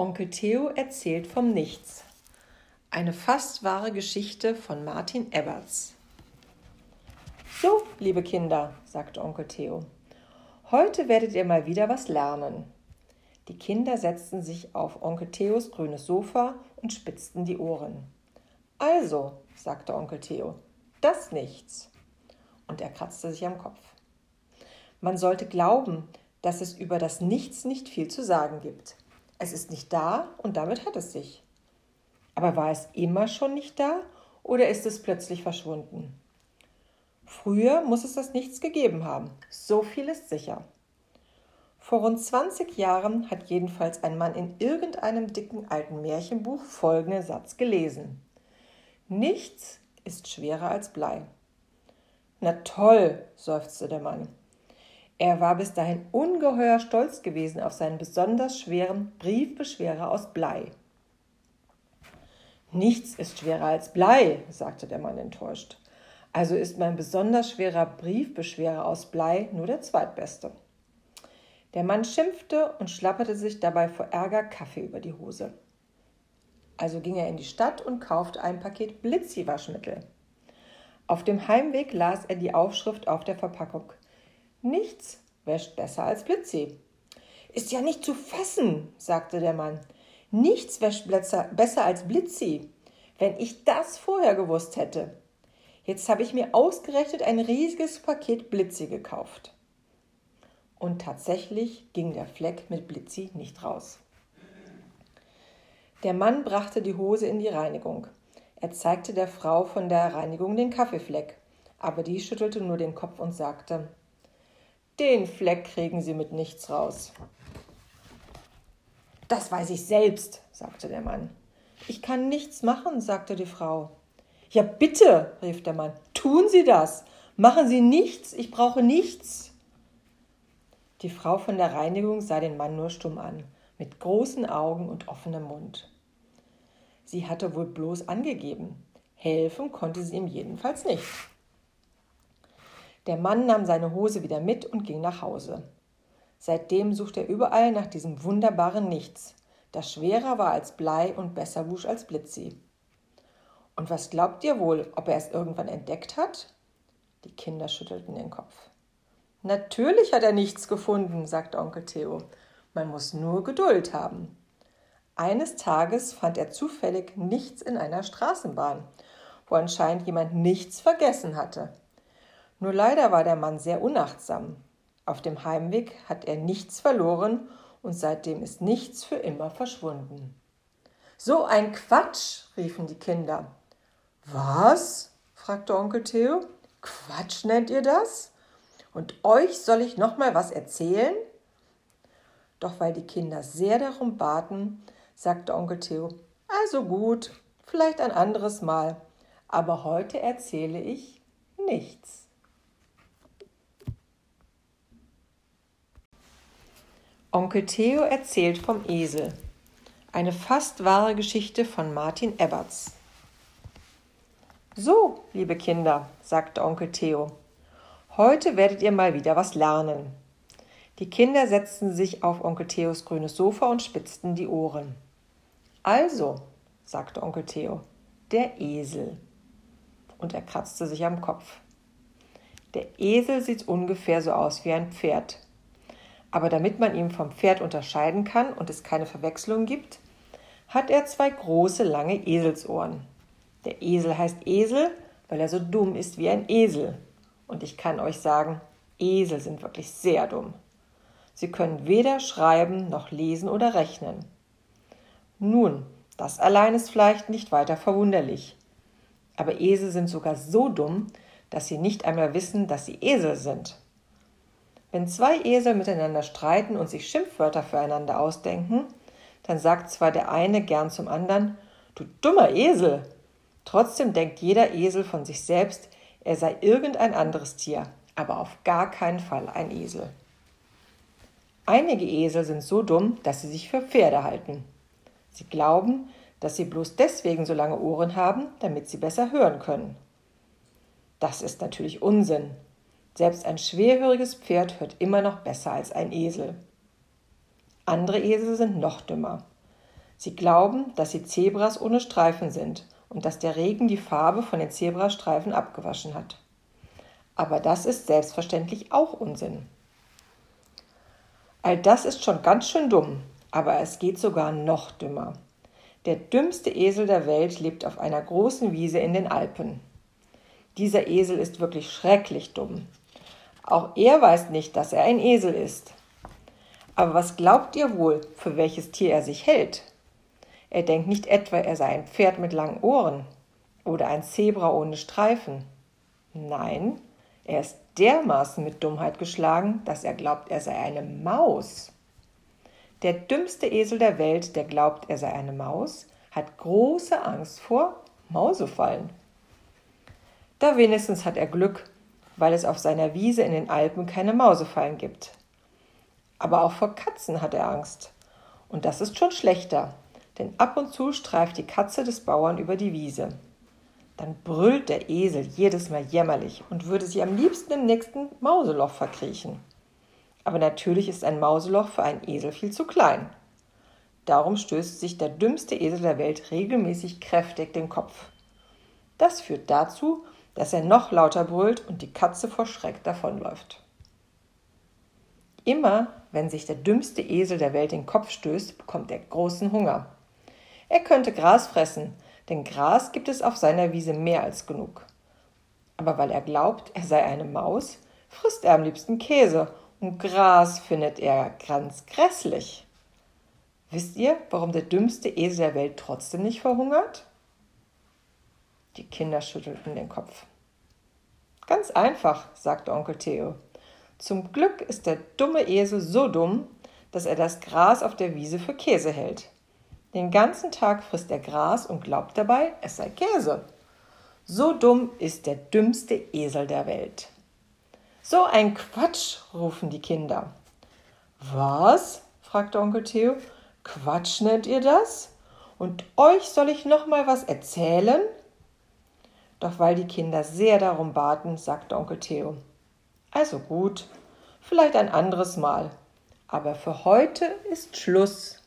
Onkel Theo erzählt vom Nichts. Eine fast wahre Geschichte von Martin Eberts. So, liebe Kinder, sagte Onkel Theo, heute werdet ihr mal wieder was lernen. Die Kinder setzten sich auf Onkel Theos grünes Sofa und spitzten die Ohren. Also, sagte Onkel Theo, das Nichts. Und er kratzte sich am Kopf. Man sollte glauben, dass es über das Nichts nicht viel zu sagen gibt. Es ist nicht da und damit hat es sich. Aber war es immer schon nicht da oder ist es plötzlich verschwunden? Früher muss es das Nichts gegeben haben. So viel ist sicher. Vor rund 20 Jahren hat jedenfalls ein Mann in irgendeinem dicken alten Märchenbuch folgenden Satz gelesen. Nichts ist schwerer als Blei. Na toll, seufzte der Mann. Er war bis dahin ungeheuer stolz gewesen auf seinen besonders schweren Briefbeschwerer aus Blei. Nichts ist schwerer als Blei, sagte der Mann enttäuscht. Also ist mein besonders schwerer Briefbeschwerer aus Blei nur der zweitbeste. Der Mann schimpfte und schlapperte sich dabei vor Ärger Kaffee über die Hose. Also ging er in die Stadt und kaufte ein Paket Blitzi-Waschmittel. Auf dem Heimweg las er die Aufschrift auf der Verpackung. Nichts wäscht besser als Blitzi. Ist ja nicht zu fassen, sagte der Mann. Nichts wäscht besser als Blitzi. Wenn ich das vorher gewusst hätte. Jetzt habe ich mir ausgerechnet ein riesiges Paket Blitzi gekauft. Und tatsächlich ging der Fleck mit Blitzi nicht raus. Der Mann brachte die Hose in die Reinigung. Er zeigte der Frau von der Reinigung den Kaffeefleck, aber die schüttelte nur den Kopf und sagte den Fleck kriegen Sie mit nichts raus. Das weiß ich selbst, sagte der Mann. Ich kann nichts machen, sagte die Frau. Ja, bitte, rief der Mann, tun Sie das. Machen Sie nichts, ich brauche nichts. Die Frau von der Reinigung sah den Mann nur stumm an, mit großen Augen und offenem Mund. Sie hatte wohl bloß angegeben. Helfen konnte sie ihm jedenfalls nicht. Der Mann nahm seine Hose wieder mit und ging nach Hause. Seitdem sucht er überall nach diesem wunderbaren Nichts, das schwerer war als Blei und besser wusch als Blitzi. Und was glaubt ihr wohl, ob er es irgendwann entdeckt hat? Die Kinder schüttelten den Kopf. Natürlich hat er nichts gefunden, sagte Onkel Theo. Man muss nur Geduld haben. Eines Tages fand er zufällig nichts in einer Straßenbahn, wo anscheinend jemand nichts vergessen hatte. Nur leider war der Mann sehr unachtsam. Auf dem Heimweg hat er nichts verloren und seitdem ist nichts für immer verschwunden. So ein Quatsch, riefen die Kinder. Was? fragte Onkel Theo. Quatsch nennt ihr das? Und euch soll ich noch mal was erzählen? Doch weil die Kinder sehr darum baten, sagte Onkel Theo: Also gut, vielleicht ein anderes Mal, aber heute erzähle ich nichts. Onkel Theo erzählt vom Esel. Eine fast wahre Geschichte von Martin Eberts. So, liebe Kinder, sagte Onkel Theo, heute werdet ihr mal wieder was lernen. Die Kinder setzten sich auf Onkel Theos grünes Sofa und spitzten die Ohren. Also, sagte Onkel Theo, der Esel. Und er kratzte sich am Kopf. Der Esel sieht ungefähr so aus wie ein Pferd. Aber damit man ihn vom Pferd unterscheiden kann und es keine Verwechslung gibt, hat er zwei große, lange Eselsohren. Der Esel heißt Esel, weil er so dumm ist wie ein Esel. Und ich kann euch sagen, Esel sind wirklich sehr dumm. Sie können weder schreiben noch lesen oder rechnen. Nun, das allein ist vielleicht nicht weiter verwunderlich. Aber Esel sind sogar so dumm, dass sie nicht einmal wissen, dass sie Esel sind. Wenn zwei Esel miteinander streiten und sich Schimpfwörter füreinander ausdenken, dann sagt zwar der eine gern zum anderen, du dummer Esel. Trotzdem denkt jeder Esel von sich selbst, er sei irgendein anderes Tier, aber auf gar keinen Fall ein Esel. Einige Esel sind so dumm, dass sie sich für Pferde halten. Sie glauben, dass sie bloß deswegen so lange Ohren haben, damit sie besser hören können. Das ist natürlich Unsinn, selbst ein schwerhöriges Pferd hört immer noch besser als ein Esel. Andere Esel sind noch dümmer. Sie glauben, dass sie Zebras ohne Streifen sind und dass der Regen die Farbe von den Zebrastreifen abgewaschen hat. Aber das ist selbstverständlich auch Unsinn. All das ist schon ganz schön dumm, aber es geht sogar noch dümmer. Der dümmste Esel der Welt lebt auf einer großen Wiese in den Alpen. Dieser Esel ist wirklich schrecklich dumm. Auch er weiß nicht, dass er ein Esel ist. Aber was glaubt ihr wohl, für welches Tier er sich hält? Er denkt nicht etwa, er sei ein Pferd mit langen Ohren oder ein Zebra ohne Streifen. Nein, er ist dermaßen mit Dummheit geschlagen, dass er glaubt, er sei eine Maus. Der dümmste Esel der Welt, der glaubt, er sei eine Maus, hat große Angst vor Mausefallen. Da wenigstens hat er Glück, weil es auf seiner Wiese in den Alpen keine Mausefallen gibt. Aber auch vor Katzen hat er Angst. Und das ist schon schlechter, denn ab und zu streift die Katze des Bauern über die Wiese. Dann brüllt der Esel jedes Mal jämmerlich und würde sich am liebsten im nächsten Mauseloch verkriechen. Aber natürlich ist ein Mauseloch für einen Esel viel zu klein. Darum stößt sich der dümmste Esel der Welt regelmäßig kräftig den Kopf. Das führt dazu, dass er noch lauter brüllt und die Katze vor Schreck davonläuft. Immer, wenn sich der dümmste Esel der Welt den Kopf stößt, bekommt er großen Hunger. Er könnte Gras fressen, denn Gras gibt es auf seiner Wiese mehr als genug. Aber weil er glaubt, er sei eine Maus, frisst er am liebsten Käse und Gras findet er ganz grässlich. Wisst ihr, warum der dümmste Esel der Welt trotzdem nicht verhungert? Die Kinder schüttelten den Kopf. Ganz einfach, sagte Onkel Theo. Zum Glück ist der dumme Esel so dumm, dass er das Gras auf der Wiese für Käse hält. Den ganzen Tag frisst er Gras und glaubt dabei, es sei Käse. So dumm ist der dümmste Esel der Welt. So ein Quatsch, rufen die Kinder. Was? fragte Onkel Theo. Quatsch nennt ihr das? Und euch soll ich noch mal was erzählen? Doch weil die Kinder sehr darum baten, sagte Onkel Theo. Also gut, vielleicht ein anderes Mal. Aber für heute ist Schluss.